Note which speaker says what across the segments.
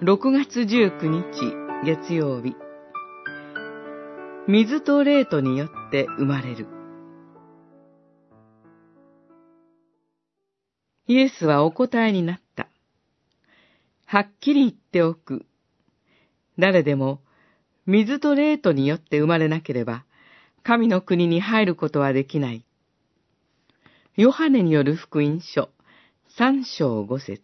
Speaker 1: 6月19日月曜日水と霊とによって生まれるイエスはお答えになった。はっきり言っておく。誰でも水と霊とによって生まれなければ、神の国に入ることはできない。ヨハネによる福音書、三章五節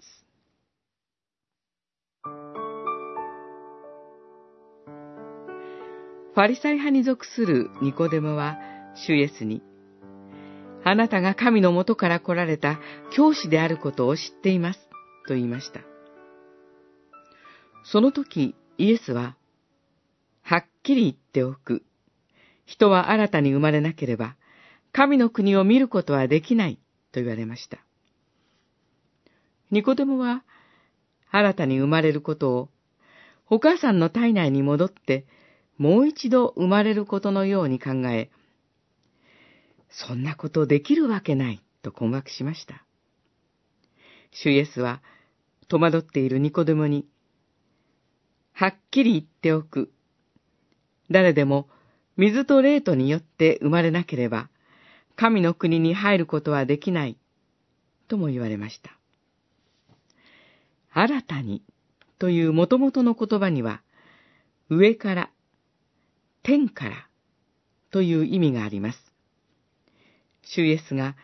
Speaker 1: ファリサイ派に属するニコデモは、主イエスに、あなたが神のもとから来られた教師であることを知っています、と言いました。その時、イエスは、はっきり言っておく。人は新たに生まれなければ、神の国を見ることはできない、と言われました。ニコデモは、新たに生まれることを、お母さんの体内に戻って、もう一度生まれることのように考え、そんなことできるわけないと困惑しました。主イエスは戸惑っているニコデモに、はっきり言っておく。誰でも水と霊とによって生まれなければ、神の国に入ることはできない、とも言われました。新たにという元々の言葉には、上から天からという意味があります。主イエスが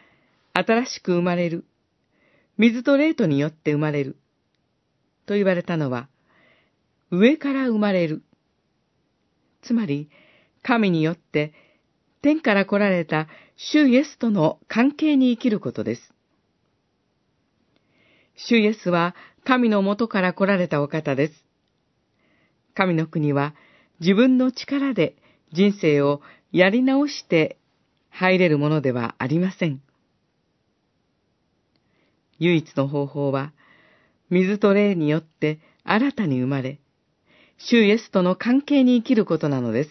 Speaker 1: 新しく生まれる、水と霊とによって生まれる、と言われたのは、上から生まれる。つまり、神によって天から来られた主イエスとの関係に生きることです。主イエスは神のもとから来られたお方です。神の国は自分の力で人生をやり直して入れるものではありません。唯一の方法は、水と霊によって新たに生まれ、主イエスとの関係に生きることなのです。